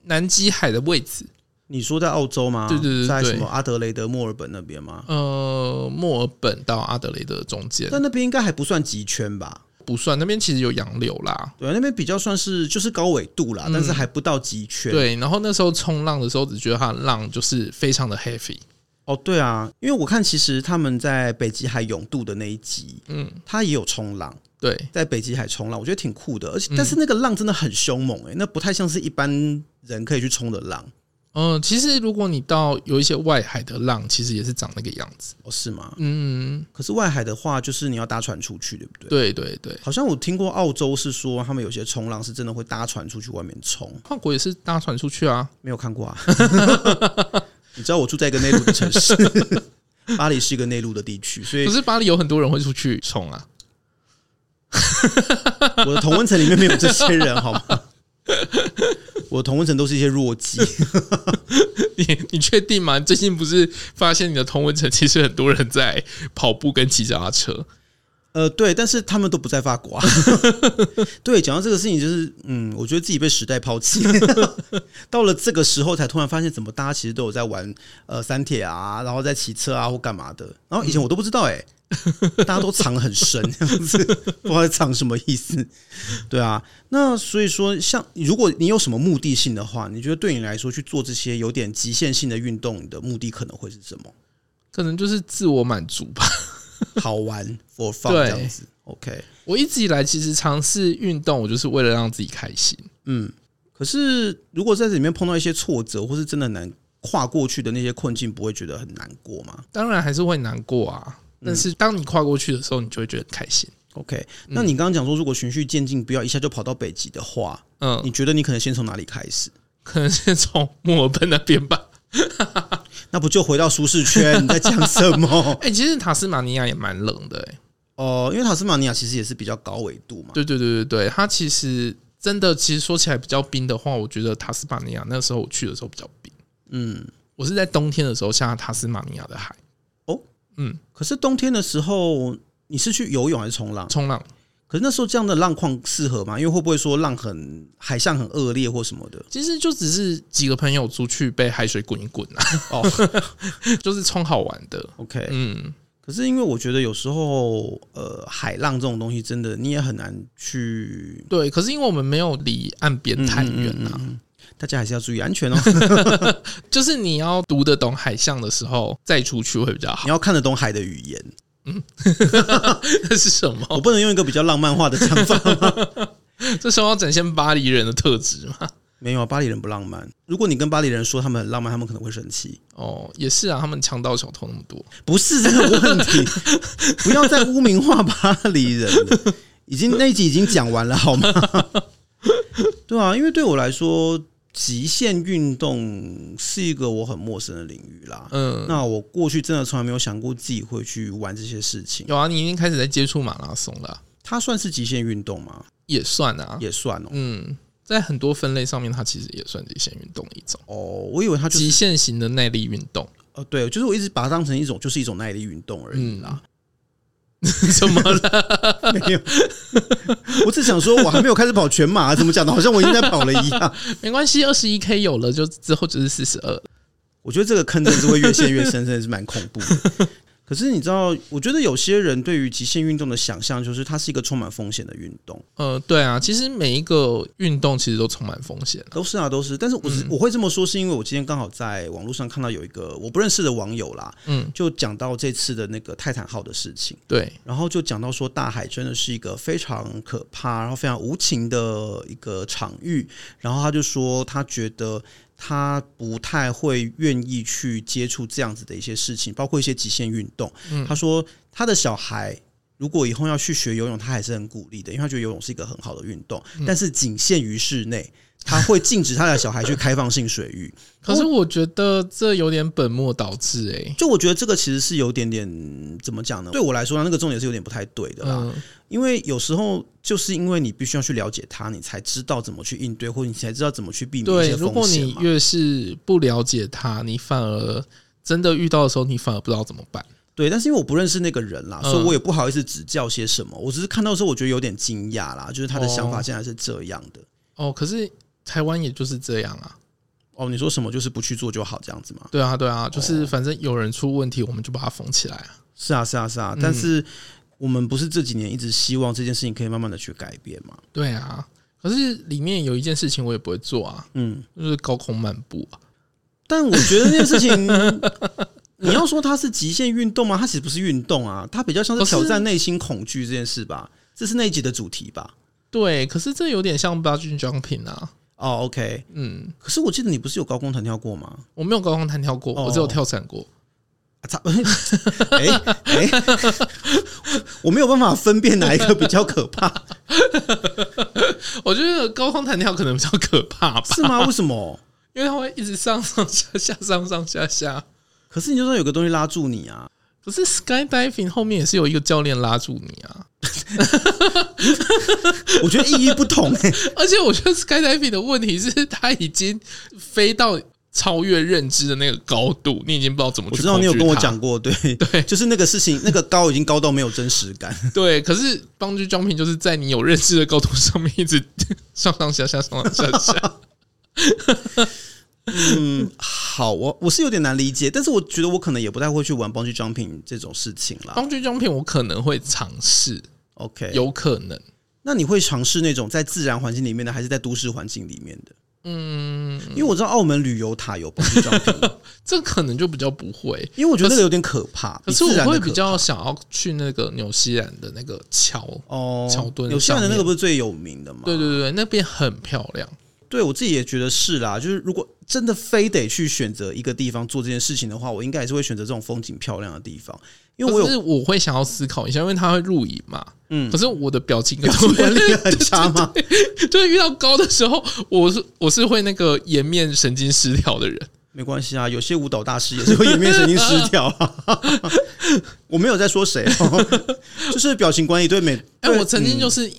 南极海的位置。你说在澳洲吗？对对对，在什么阿德雷德、墨尔本那边吗？呃，墨尔本到阿德雷德中间，但那边应该还不算极圈吧？不算，那边其实有洋流啦。对，那边比较算是就是高纬度啦，嗯、但是还不到极圈。对，然后那时候冲浪的时候，只觉得它的浪就是非常的 heavy。哦，对啊，因为我看其实他们在北极海泳渡的那一集，嗯，他也有冲浪。对，在北极海冲浪，我觉得挺酷的，而且但是那个浪真的很凶猛诶、欸，那不太像是一般人可以去冲的浪。嗯，其实如果你到有一些外海的浪，其实也是长那个样子哦，是吗？嗯，可是外海的话，就是你要搭船出去，对不对？对对对，好像我听过澳洲是说，他们有些冲浪是真的会搭船出去外面冲。法国也是搭船出去啊，没有看过啊。你知道我住在一个内陆的城市，巴黎是一个内陆的地区，所以可是巴黎有很多人会出去冲啊。我的同温层里面没有这些人，好吗？我的同温层都是一些弱鸡，你你确定吗？最近不是发现你的同温层其实很多人在跑步跟骑脚踏车？呃，对，但是他们都不在法国啊。对，讲到这个事情，就是嗯，我觉得自己被时代抛弃，到了这个时候才突然发现，怎么大家其实都有在玩呃三铁啊，然后在骑车啊或干嘛的。然后以前我都不知道、欸，哎，大家都藏很深，这样子 不知道藏什么意思。对啊，那所以说，像如果你有什么目的性的话，你觉得对你来说去做这些有点极限性的运动，你的目的可能会是什么？可能就是自我满足吧。好玩，for fun 这样子。OK，我一直以来其实尝试运动，我就是为了让自己开心。嗯，可是如果在这里面碰到一些挫折，或是真的难跨过去的那些困境，不会觉得很难过吗？当然还是会难过啊。但是当你跨过去的时候，你就会觉得很开心。OK，那你刚刚讲说，如果循序渐进，不要一下就跑到北极的话，嗯，你觉得你可能先从哪里开始？可能先从墨尔本那边吧。那不就回到舒适圈？你在讲什么？哎、欸，其实塔斯马尼亚也蛮冷的、欸，哎，哦，因为塔斯马尼亚其实也是比较高纬度嘛。对对对对对，它其实真的，其实说起来比较冰的话，我觉得塔斯马尼亚那时候我去的时候比较冰。嗯，我是在冬天的时候下塔斯马尼亚的海。哦，嗯，可是冬天的时候你是去游泳还是冲浪？冲浪。可是那时候这样的浪况适合吗？因为会不会说浪很海象很恶劣或什么的？其实就只是几个朋友出去被海水滚一滚啊，哦，就是冲好玩的。OK，嗯。可是因为我觉得有时候呃海浪这种东西真的你也很难去对。可是因为我们没有离岸边太远啊，大家还是要注意安全哦。就是你要读得懂海象的时候再出去会比较好。你要看得懂海的语言。嗯，那是什么？我不能用一个比较浪漫化的讲法吗？这时候要展现巴黎人的特质吗？没有啊，巴黎人不浪漫。如果你跟巴黎人说他们很浪漫，他们可能会生气。哦，也是啊，他们强盗小偷那么多，不是这个问题。不要再污名化巴黎人了。已经那一集已经讲完了，好吗？对啊，因为对我来说。极限运动是一个我很陌生的领域啦。嗯，那我过去真的从来没有想过自己会去玩这些事情。有啊，你已经开始在接触马拉松了。它算是极限运动吗？也算啊，也算哦。嗯，在很多分类上面，它其实也算极限运动一种。哦，我以为它就是极限型的耐力运动。哦，对，就是我一直把它当成一种，就是一种耐力运动而已啦。嗯 怎么了？没有，我只想说，我还没有开始跑全马，怎么讲的？好像我已经在跑了一样。没关系，二十一 K 有了，就之后就是四十二。我觉得这个坑真的是会越陷越深，真的是蛮恐怖的。可是你知道，我觉得有些人对于极限运动的想象，就是它是一个充满风险的运动。呃，对啊，其实每一个运动其实都充满风险，都是啊，都是。但是我是我会这么说，是因为我今天刚好在网络上看到有一个我不认识的网友啦，嗯，就讲到这次的那个泰坦号的事情，对，然后就讲到说大海真的是一个非常可怕，然后非常无情的一个场域，然后他就说他觉得。他不太会愿意去接触这样子的一些事情，包括一些极限运动。他说他的小孩如果以后要去学游泳，他还是很鼓励的，因为他觉得游泳是一个很好的运动，但是仅限于室内。他会禁止他的小孩去开放性水域，可是我觉得这有点本末倒置哎。就我觉得这个其实是有点点怎么讲呢？对我来说，那个重点是有点不太对的啦。因为有时候就是因为你必须要去了解他，你才知道怎么去应对，或者你才知道怎么去避免一些风险。对，如果你越是不了解他，你反而真的遇到的时候，你反而不知道怎么办。对，但是因为我不认识那个人啦，所以我也不好意思指教些什么。我只是看到的时候，我觉得有点惊讶啦，就是他的想法竟然是这样的。哦，可是。台湾也就是这样啊，哦，你说什么就是不去做就好这样子吗？对啊，对啊，就是反正有人出问题，我们就把它缝起来啊。是啊，是啊，是啊。但是我们不是这几年一直希望这件事情可以慢慢的去改变嘛？对啊，可是里面有一件事情我也不会做啊，嗯，就是高空漫步啊。但我觉得那件事情，你要说它是极限运动吗？它其实不是运动啊，它比较像是挑战内心恐惧这件事吧。这是那一集的主题吧？对，可是这有点像 bungee jumping 啊。哦，OK，嗯，可是我记得你不是有高空弹跳过吗？我没有高空弹跳过，我只有跳伞过。操！哎哎，我没有办法分辨哪一个比较可怕。我觉得高空弹跳可能比较可怕吧？是吗？为什么？因为它会一直上上下下，上上下下。可是你就说有个东西拉住你啊。可是 skydiving 后面也是有一个教练拉住你啊，我觉得意义不同哎、欸，而且我觉得 skydiving 的问题是他已经飞到超越认知的那个高度，你已经不知道怎么去。我知道你有跟我讲过，对 对，就是那个事情，那个高已经高到没有真实感。对，可是 Bungee Jumping 就是在你有认知的高度上面一直上上下下上上下下。嗯，好，我我是有点难理解，但是我觉得我可能也不太会去玩 Bungee Jumping 这种事情啦。Bungee Jumping 我可能会尝试，OK，有可能。那你会尝试那种在自然环境里面的，还是在都市环境里面的？嗯，因为我知道澳门旅游塔有 Bungee Jumping，这可能就比较不会，因为我觉得那个有点可怕。可是我会比较想要去那个纽西兰的那个桥哦，桥墩。纽西兰的那个不是最有名的吗？对对对，那边很漂亮。对我自己也觉得是啦，就是如果真的非得去选择一个地方做这件事情的话，我应该还是会选择这种风景漂亮的地方，因为我有我会想要思考一下，因为它会录影嘛，嗯，可是我的表情表情管理 很差吗？就是遇到高的时候，我是我是会那个颜面神经失调的人，没关系啊，有些舞蹈大师也是会颜面神经失调啊，我没有在说谁，就是表情管理对美，哎，我曾经就是。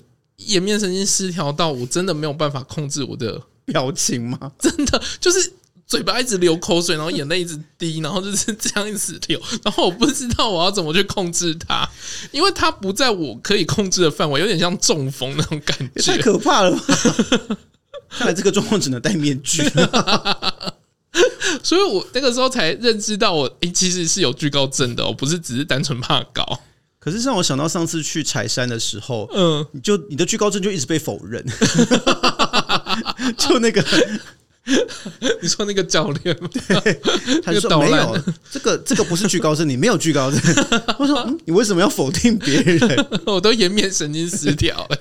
颜面神经失调到我真的没有办法控制我的表情吗？真的就是嘴巴一直流口水，然后眼泪一直滴，然后就是这样一直流，然后我不知道我要怎么去控制它，因为它不在我可以控制的范围，有点像中风那种感觉，太可怕了吧。看来这个状况只能戴面具，所以我那个时候才认知到我诶、欸，其实是有惧高症的，我不是只是单纯怕高。可是让我想到上次去柴山的时候，嗯，你就你的居高症就一直被否认，就那个 你说那个教练，对，他就说没有，这个这个不是居高症，你没有居高症。我说，嗯，你为什么要否定别人？我都颜面神经失调了。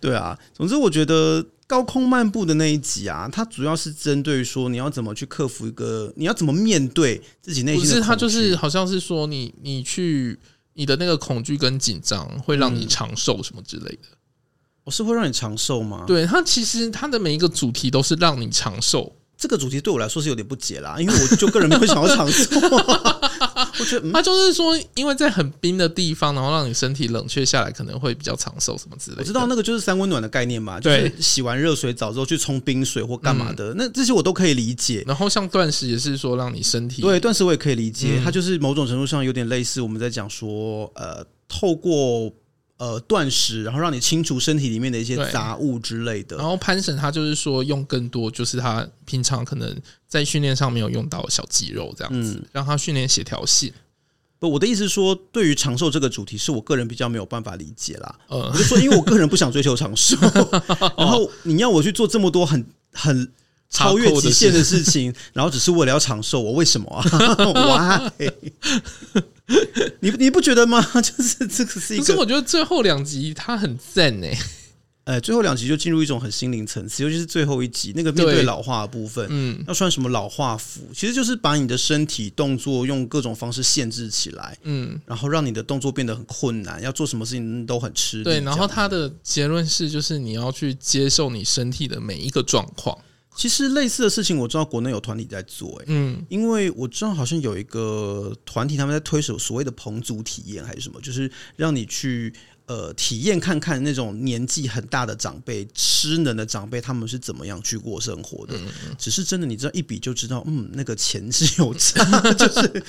对啊，总之我觉得高空漫步的那一集啊，它主要是针对于说你要怎么去克服一个，你要怎么面对自己内心的。不是，他就是好像是说你你去。你的那个恐惧跟紧张会让你长寿什么之类的？我是会让你长寿吗？对，它其实它的每一个主题都是让你长寿。这个主题对我来说是有点不解啦，因为我就个人没有想要长寿。我觉得他就是说，因为在很冰的地方，然后让你身体冷却下来，可能会比较长寿什么之类的。我知道那个就是三温暖的概念嘛，就是洗完热水澡之后去冲冰水或干嘛的，那这些我都可以理解。然后像断食也是说让你身体对断食我也可以理解，它就是某种程度上有点类似我们在讲说，呃，透过。呃，断食，然后让你清除身体里面的一些杂物之类的。然后潘神他就是说用更多，就是他平常可能在训练上没有用到的小肌肉这样子，嗯、让他训练协调性。不，我的意思是说，对于长寿这个主题，是我个人比较没有办法理解啦。呃，我就说，因为我个人不想追求长寿，然后你要我去做这么多很很。超越极限的事情，然后只是为了要长寿，我为什么啊？Why？你你不觉得吗？就是这个是一个，可是我觉得最后两集它很赞诶。呃，最后两集就进入一种很心灵层次，尤其是最后一集那个面对老化的部分，嗯，要穿什么老化服，其实就是把你的身体动作用各种方式限制起来，嗯，然后让你的动作变得很困难，要做什么事情都很吃力。对，然后他的结论是，就是你要去接受你身体的每一个状况。其实类似的事情我知道国内有团体在做，欸，嗯，因为我知道好像有一个团体他们在推手所谓的棚组体验还是什么，就是让你去呃体验看看那种年纪很大的长辈、失能的长辈他们是怎么样去过生活的。只是真的，你知道一比就知道，嗯，那个钱是有差，就是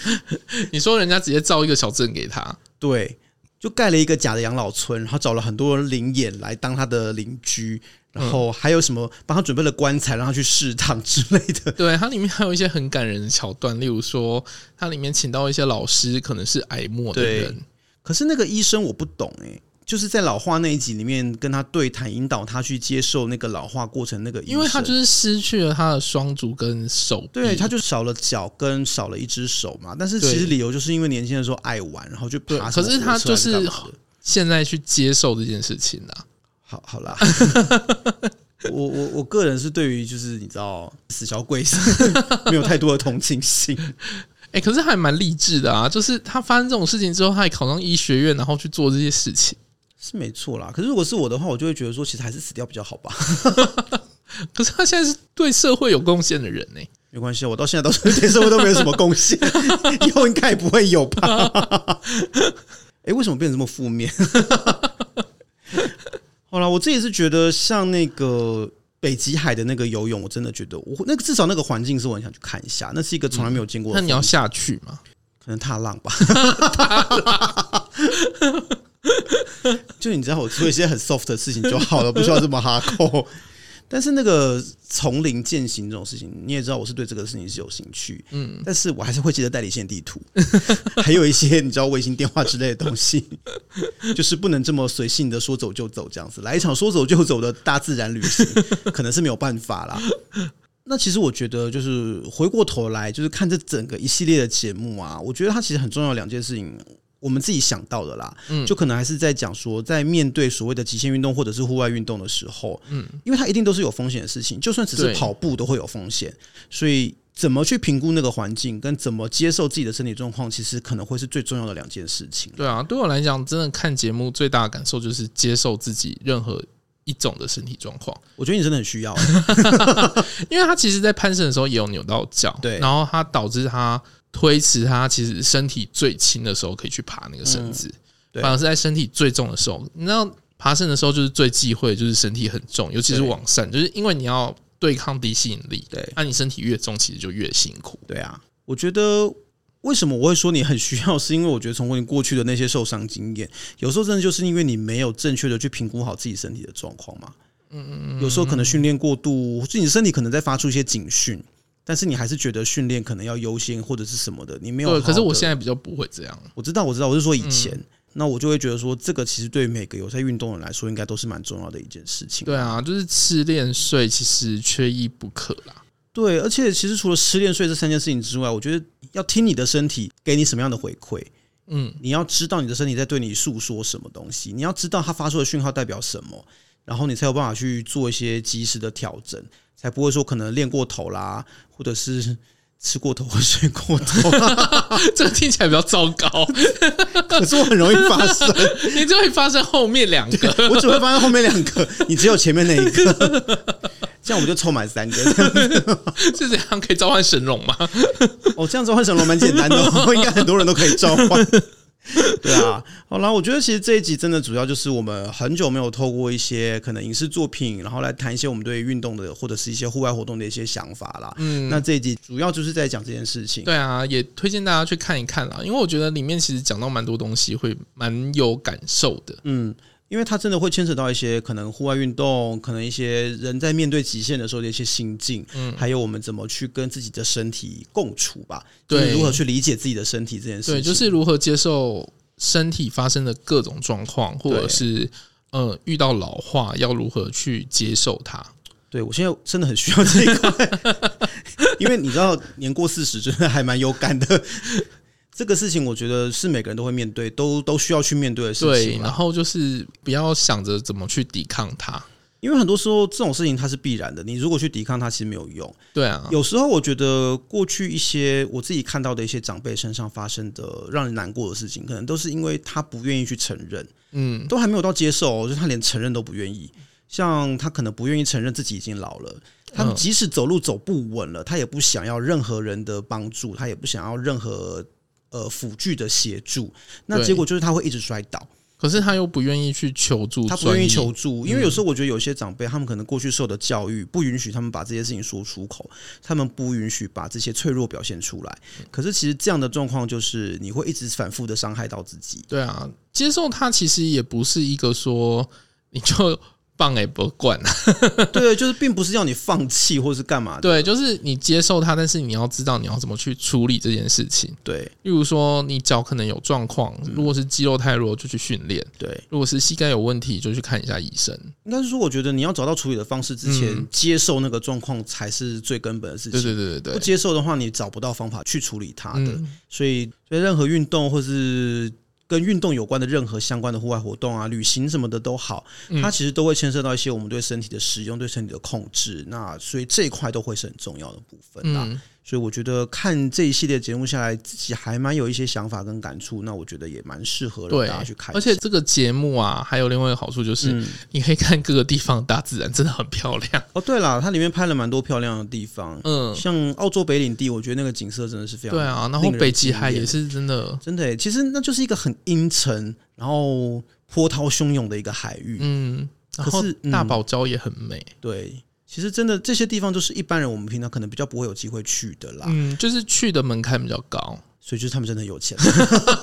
你说人家直接造一个小镇给他，对，就盖了一个假的养老村，然后找了很多灵眼来当他的邻居。然后还有什么帮他准备了棺材，让他去试躺之类的。对，它里面还有一些很感人的桥段，例如说，它里面请到一些老师，可能是癌末的人。可是那个医生我不懂哎，就是在老化那一集里面跟他对谈，引导他去接受那个老化过程。那个医生，因为他就是失去了他的双足跟手，对，他就少了脚跟少了一只手嘛。但是其实理由就是因为年轻的时候爱玩，然后就爬。可是他就是现在去接受这件事情啊。好好啦，我我我个人是对于就是你知道死小鬼是 没有太多的同情心，哎，可是还蛮励志的啊！就是他发生这种事情之后，他还考上医学院，然后去做这些事情，是没错啦。可是如果是我的话，我就会觉得说，其实还是死掉比较好吧。可是他现在是对社会有贡献的人呢，没关系，我到现在都是对社会都没有什么贡献，以后应该也不会有吧？哎，为什么变得这么负面？好了，我自己是觉得像那个北极海的那个游泳，我真的觉得我那个至少那个环境是我很想去看一下，那是一个从来没有见过的、嗯。那你要下去吗？可能踏浪吧。就你知道，我做一些很 soft 的事情就好了，不需要这么 hardcore。但是那个丛林践行这种事情，你也知道我是对这个事情是有兴趣，嗯，但是我还是会记得代理线地图，还有一些你知道卫星电话之类的东西，就是不能这么随性的说走就走这样子，来一场说走就走的大自然旅行，可能是没有办法啦。那其实我觉得，就是回过头来，就是看这整个一系列的节目啊，我觉得它其实很重要的两件事情。我们自己想到的啦，嗯，就可能还是在讲说，在面对所谓的极限运动或者是户外运动的时候，嗯，因为它一定都是有风险的事情，就算只是跑步都会有风险，所以怎么去评估那个环境，跟怎么接受自己的身体状况，其实可能会是最重要的两件事情。对啊，对我来讲，真的看节目最大的感受就是接受自己任何一种的身体状况。我觉得你真的很需要，因为他其实，在攀升的时候也有扭到脚，对，然后他导致他。推迟他其实身体最轻的时候可以去爬那个绳子，嗯，反而是在身体最重的时候，你知道爬绳的时候就是最忌讳就是身体很重，尤其是往上，就是因为你要对抗低吸引力，对，那你身体越重，其实就越辛苦。对啊，我觉得为什么我会说你很需要，是因为我觉得从你过去的那些受伤经验，有时候真的就是因为你没有正确的去评估好自己身体的状况嘛。嗯嗯嗯，有时候可能训练过度，就你身体可能在发出一些警讯。但是你还是觉得训练可能要优先或者是什么的，你没有。对，可是我现在比较不会这样。我知道，我知道，我是说以前，嗯、那我就会觉得说，这个其实对每个有在运动的人来说，应该都是蛮重要的一件事情。对啊，就是吃练睡，其实缺一不可啦。对，而且其实除了吃练睡这三件事情之外，我觉得要听你的身体给你什么样的回馈。嗯，你要知道你的身体在对你诉说什么东西，你要知道它发出的讯号代表什么，然后你才有办法去做一些及时的调整，才不会说可能练过头啦，或者是。吃过头或睡过头，这个听起来比较糟糕。可是我很容易发生，你就会发生后面两个，我只会发生后面两个，你只有前面那一个，这样我们就凑满三个，是这样可以召唤神龙吗？哦，这样召唤神龙蛮简单的，应该很多人都可以召唤。对啊，好啦，我觉得其实这一集真的主要就是我们很久没有透过一些可能影视作品，然后来谈一些我们对运动的或者是一些户外活动的一些想法啦。嗯，那这一集主要就是在讲这件事情。对啊，也推荐大家去看一看啦，因为我觉得里面其实讲到蛮多东西，会蛮有感受的。嗯。因为它真的会牵扯到一些可能户外运动，可能一些人在面对极限的时候的一些心境，嗯，还有我们怎么去跟自己的身体共处吧，对，如何去理解自己的身体这件事情，对，就是如何接受身体发生的各种状况，或者是呃遇到老化要如何去接受它。对，我现在真的很需要这一块，因为你知道年过四十真的还蛮有感的。这个事情，我觉得是每个人都会面对，都都需要去面对的事情。对，然后就是不要想着怎么去抵抗它，因为很多时候这种事情它是必然的。你如果去抵抗它，其实没有用。对啊，有时候我觉得过去一些我自己看到的一些长辈身上发生的让人难过的事情，可能都是因为他不愿意去承认，嗯，都还没有到接受，就是他连承认都不愿意。像他可能不愿意承认自己已经老了，他即使走路走不稳了，他也不想要任何人的帮助，他也不想要任何。呃，辅具的协助，那结果就是他会一直摔倒。可是他又不愿意去求助，他不愿意求助，因为有时候我觉得有些长辈，他们可能过去受的教育不允许他们把这些事情说出口，他们不允许把这些脆弱表现出来。可是其实这样的状况就是你会一直反复的伤害到自己。对啊，接受他其实也不是一个说你就。放也不管，对，就是并不是要你放弃或是干嘛的，对，就是你接受它，但是你要知道你要怎么去处理这件事情。对，例如说你脚可能有状况，如果是肌肉太弱就去训练，对，如果是膝盖有问题就去看一下医生。应该是说，我觉得你要找到处理的方式之前，接受那个状况才是最根本的事情。对对对对对，不接受的话，你找不到方法去处理它的。所以，所以任何运动或是。跟运动有关的任何相关的户外活动啊、旅行什么的都好，它其实都会牵涉到一些我们对身体的使用、对身体的控制。那所以这一块都会是很重要的部分啦。所以我觉得看这一系列节目下来，自己还蛮有一些想法跟感触。那我觉得也蛮适合让大家去看。而且这个节目啊，还有另外一个好处就是，你可以看各个地方的大自然真的很漂亮。哦，对了，它里面拍了蛮多漂亮的地方。嗯，像澳洲北领地，我觉得那个景色真的是非常。对啊，然后北极海也是真的，真的。其实那就是一个很阴沉，然后波涛汹涌的一个海域。嗯，然后大堡礁也很美。对。其实真的这些地方都是一般人我们平常可能比较不会有机会去的啦。嗯，就是去的门槛比较高。所以就是他们真的有钱，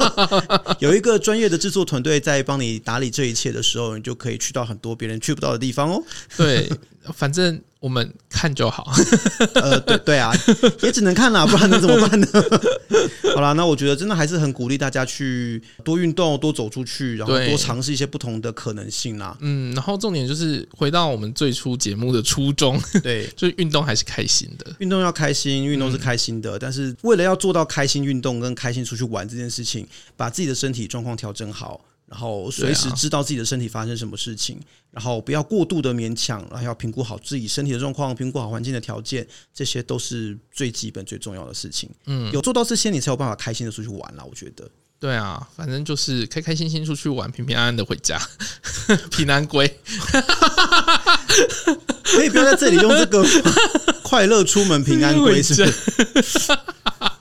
有一个专业的制作团队在帮你打理这一切的时候，你就可以去到很多别人去不到的地方哦。对，反正。我们看就好，呃，对对啊，也只能看啦，不然能怎么办呢？好啦，那我觉得真的还是很鼓励大家去多运动，多走出去，然后多尝试一些不同的可能性啦。嗯，然后重点就是回到我们最初节目的初衷，对，就是运动还是开心的，运动要开心，运动是开心的，嗯，但是为了要做到开心运动跟开心出去玩这件事情，把自己的身体状况调整好。然后随时知道自己的身体发生什么事情，啊、然后不要过度的勉强，然后要评估好自己身体的状况，评估好环境的条件，这些都是最基本最重要的事情。嗯，有做到这些，你才有办法开心的出去玩了。我觉得，对啊，反正就是开开心心出去玩，平平安安的回家，平安归。可以不要在这里用这个快乐出门，平安归，是不是？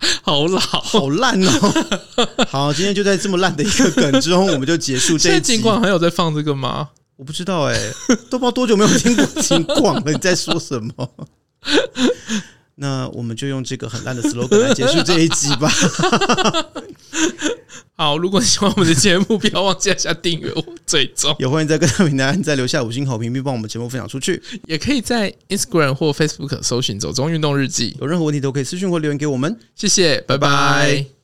好老，好烂哦！好，今天就在这么烂的一个梗之中，我们就结束这一集。现在尽管还有在放这个吗？我不知道哎、欸，都不知道多久没有听过情况了。你在说什么？那我们就用这个很烂的 slogan 来结束这一集吧。好，如果你喜欢我们的节目，不要忘记按下订阅或追踪。也欢迎在各大平台再留下五星好评，并帮我们节目分享出去。也可以在 Instagram 或 Facebook 搜寻“走中运动日记”。有任何问题都可以私讯或留言给我们。谢谢，拜拜。拜拜。